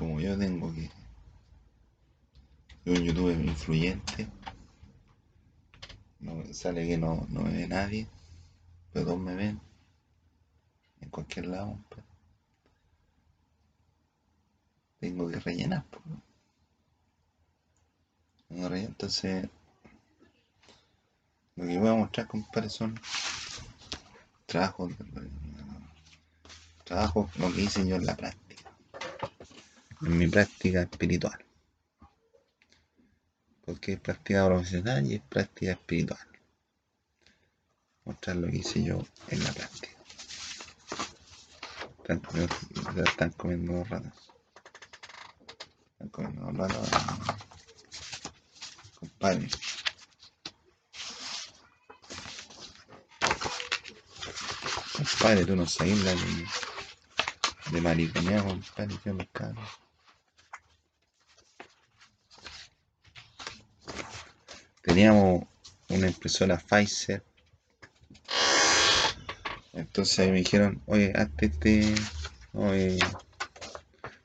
como yo tengo que. Soy un youtuber influyente. No, sale que no, no me ve nadie. Pero todos me ven. En cualquier lado. pues. Tengo que rellenar. pues. Entonces. Lo que voy a mostrar, compadre, son trabajos. Trabajos, lo que hice yo en la práctica. En mi práctica espiritual. Porque es práctica profesional y es práctica espiritual. Mostrar lo que hice yo en la práctica. Están, comiendo- están ratas. Están comiendo los ratas. Compadre. Compadre, tú no sabes la de, de mariconeo, compadre, que los cabros. Teníamos una impresora Pfizer. Entonces me dijeron, oye, hazte este. Oye,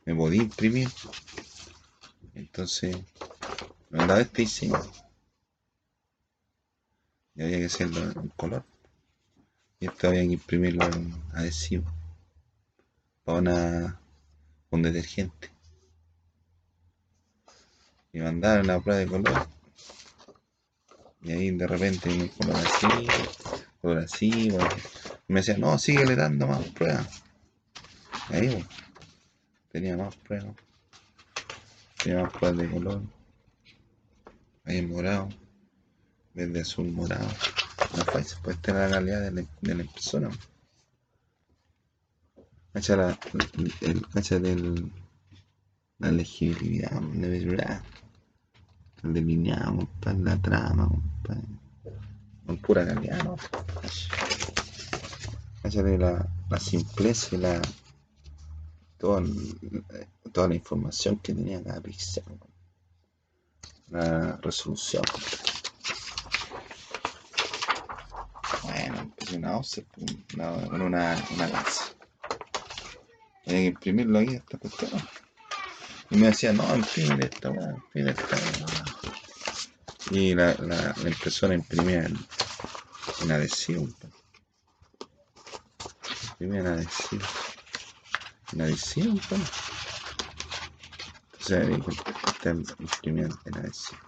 ¿me podía imprimir? Entonces, me mandaba este diseño. Y había que hacerlo en color. Y esto había que imprimirlo en adhesivo. Para una, un detergente. Y mandaron la prueba de color. Y ahí de repente color así, color así. Y me decían, no, síguele dando más pruebas. Y ahí, pues, tenía más pruebas. Tenía más pruebas de color. Ahí morado. Verde, azul, morado. No fue, pues esta era la calidad de la, de la impresora. Cacha la, el, cacha del, la legibilidad, verdad. Delineado, compadre, la trama, pura calidad, ¿no? Cacha de la, la simpleza y la. Toda, toda la información que tenía cada pixel. La resolución. Bueno, empecé una offset una, con una, una lanza. Tenía que imprimirlo ahí, esta cuestión. Y me decía, no, imprime esta weá, imprime esta weá. Y la, la, la impresora imprimía en, en adhesivo. Imprimía en adhesivo. En adhesivo, ahí está imprimía en adhesivo.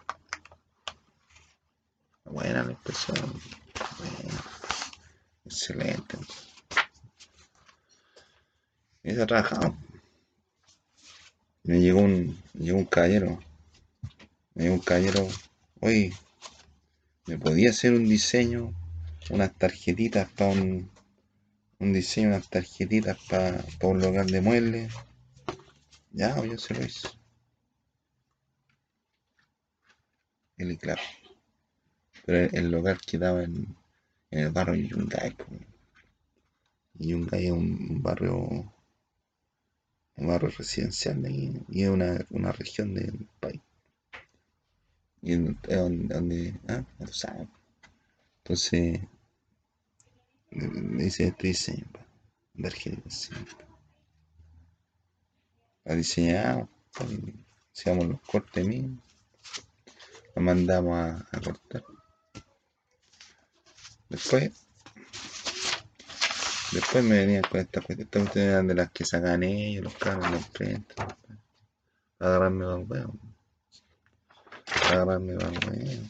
Buena la impresora. Buena. Excelente. Y esa trabajaba. Me llegó un, me llegó un caballero. Me llegó un caballero. Oye, ¿me podía hacer un diseño? Unas tarjetitas para un, un diseño, unas tarjetitas para un local de muebles. Ya, pues, yo se lo hice. El claro. Pero el, el local quedaba en, el barrio Yungay. Yungay es un, barrio un barrio residencial de y es una, una región del país. Y es donde, donde ah, ya tú sabes. Entonces, me dice este diseño, pa, tarjeta, sí. La diseñamos, hacíamos los cortes mismos, la mandamos a, a cortar. Después, después me venían con esta cuestión, estas cuestiones eran de las que sacan ellos, los carros, la imprenta, agarrarme para el huevo. Para el huevo.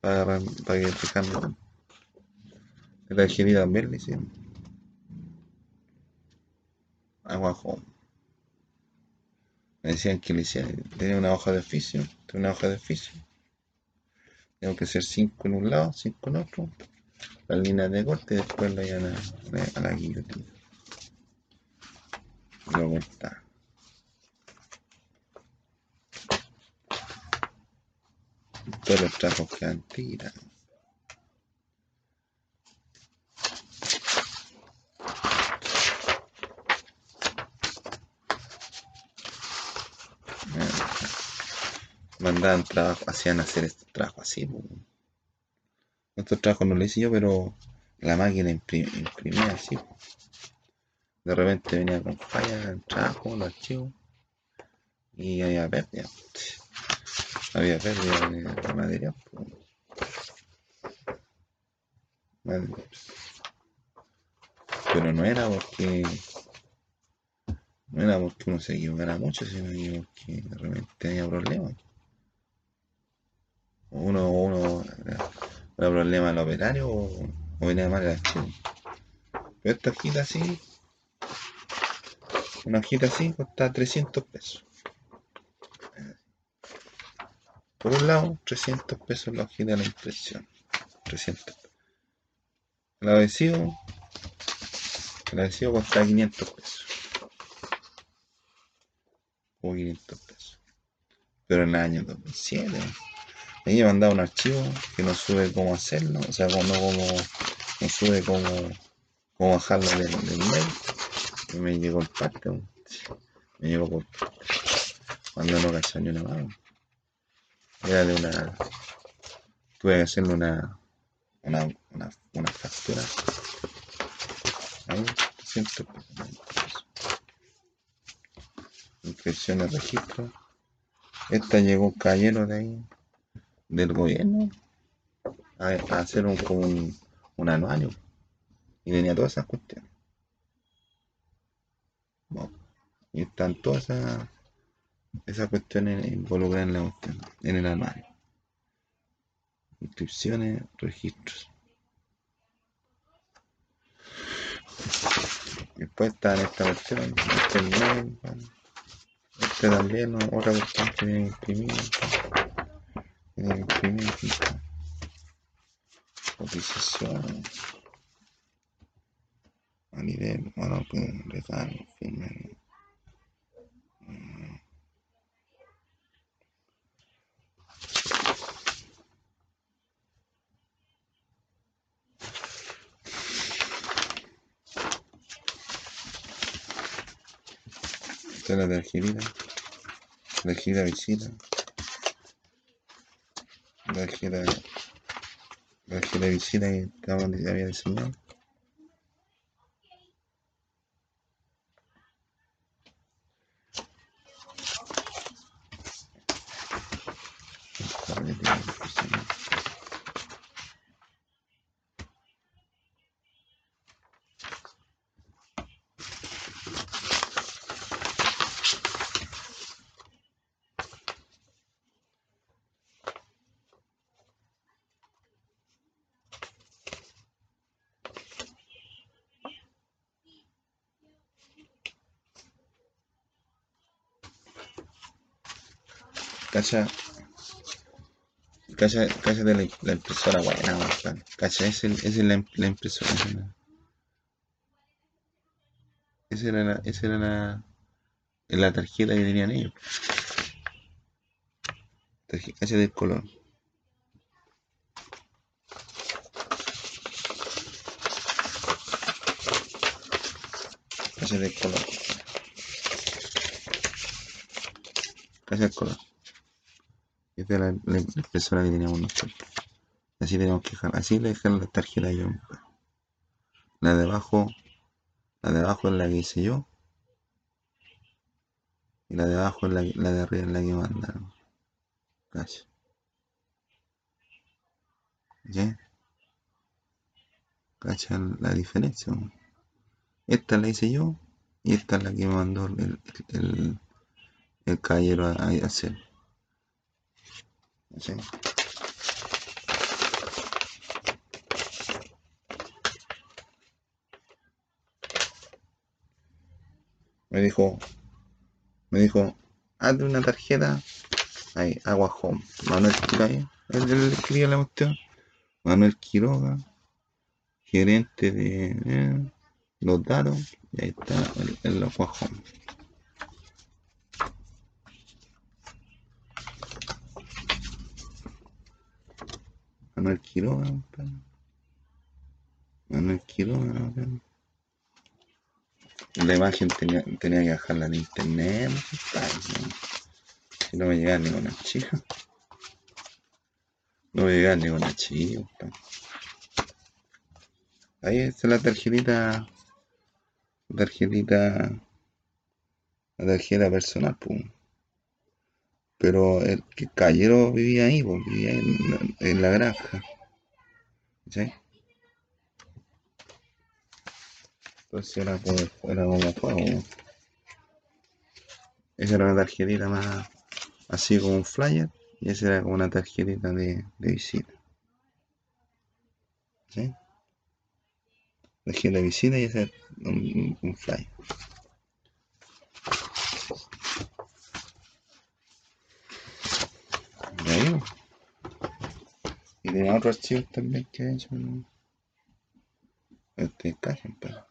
Para para que fijarme. La tarjetita también le hicieron. Aguajo. Me decían que le hiciera, tenía una hoja de oficio, tenía una hoja de oficio. Tengo que hacer 5 en un lado, 5 en otro. Las líneas de corte y después la a, a la guillotina. Lo cortaba. Todos los trabajos quedan tirados. Mandaban trabajo, hacían hacer este trabajo así. Estos trabajos no lo hice yo, pero la máquina impri- imprimía así. De repente venía con falla, entraba con los archivos y había pérdida. Había pérdida de material. Pero no era porque no era porque uno se equivocara mucho, sino que de repente tenía problemas. Uno, uno era, problema del operario o, venía mal el archivo. Pero esta hojita así, una hojita así cuesta 300 pesos. Por un lado, 300 pesos la hojita de la impresión. 300 pesos. El adhesivo, el adhesivo cuesta 500 pesos. O 500 pesos. Pero en el año 2007. Me he mandado un archivo que no sube cómo hacerlo, o sea, no como, no sube cómo, cómo bajarlo del, del mail. Y me llegó el parte, me llegó por cuando no cachó ni una mano. Era de una. Tuve que hacerle una. Una, una, una factura. Ahí. Inscripción registro. Esta llegó un de ahí, del gobierno, a, hacer un, como un, un anuario. Y tenía todas esas cuestiones. y están todas esas esa cuestión involucrada en la cuestión, en el anuario. Inscripciones, registros. Después está esta cuestión, este mail, este también, otra cuestión que tiene que imprimir. Tiene que imprimir. Cotización. A nivel, bueno, pues, firme. Esta es la tarjetita. La tarjeta visita. La tarjeta. La tarjeta visita que había diseñado. Cacha. Cacha, cacha de la, impresora buena, Cacha, esa es, la, la impresora. Esa era la, esa era la, la tarjeta que tenían ellos. Cacha del color. Cacha del color. Cacha del color. Esta es la, la, impresora que teníamos nosotros. Así tenemos que dejar, así le dejan la tarjeta yo. La de abajo, la de abajo es la que hice yo. Y la de abajo es la, la de arriba es la que mandaron. Casi. ¿Ya? ¿Cachan la diferencia? Esta la hice yo y esta es la que mandó el, el, el a, a hacer. Me dijo, me dijo, hazte una tarjeta, ahí, agua home, Manuel Quiroga, él, él escribía la cuestión, Manuel Quiroga, gerente de eh, los datos, y ahí está el, el agua home. Manuel Quiroga, Manuel Quiroga, La imagen tenía, tenía que bajarla en internet, Si no me llegaba ni con archivo. No me llegaba ni con archivo. Ahí está la tarjetita, tarjetita, la tarjeta personal, pues. Pero el que caballero vivía ahí, pues, vivía en, en la granja. ¿Sí? Entonces era como, era como. Esa era una tarjetita más así como un flyer y esa era como una tarjetita de, de visita. ¿Sí? Tarjeta de visita y ese es un, un flyer. Y ahí, tenía otros archivos también que he hecho. ¿no? Este, callen, pero.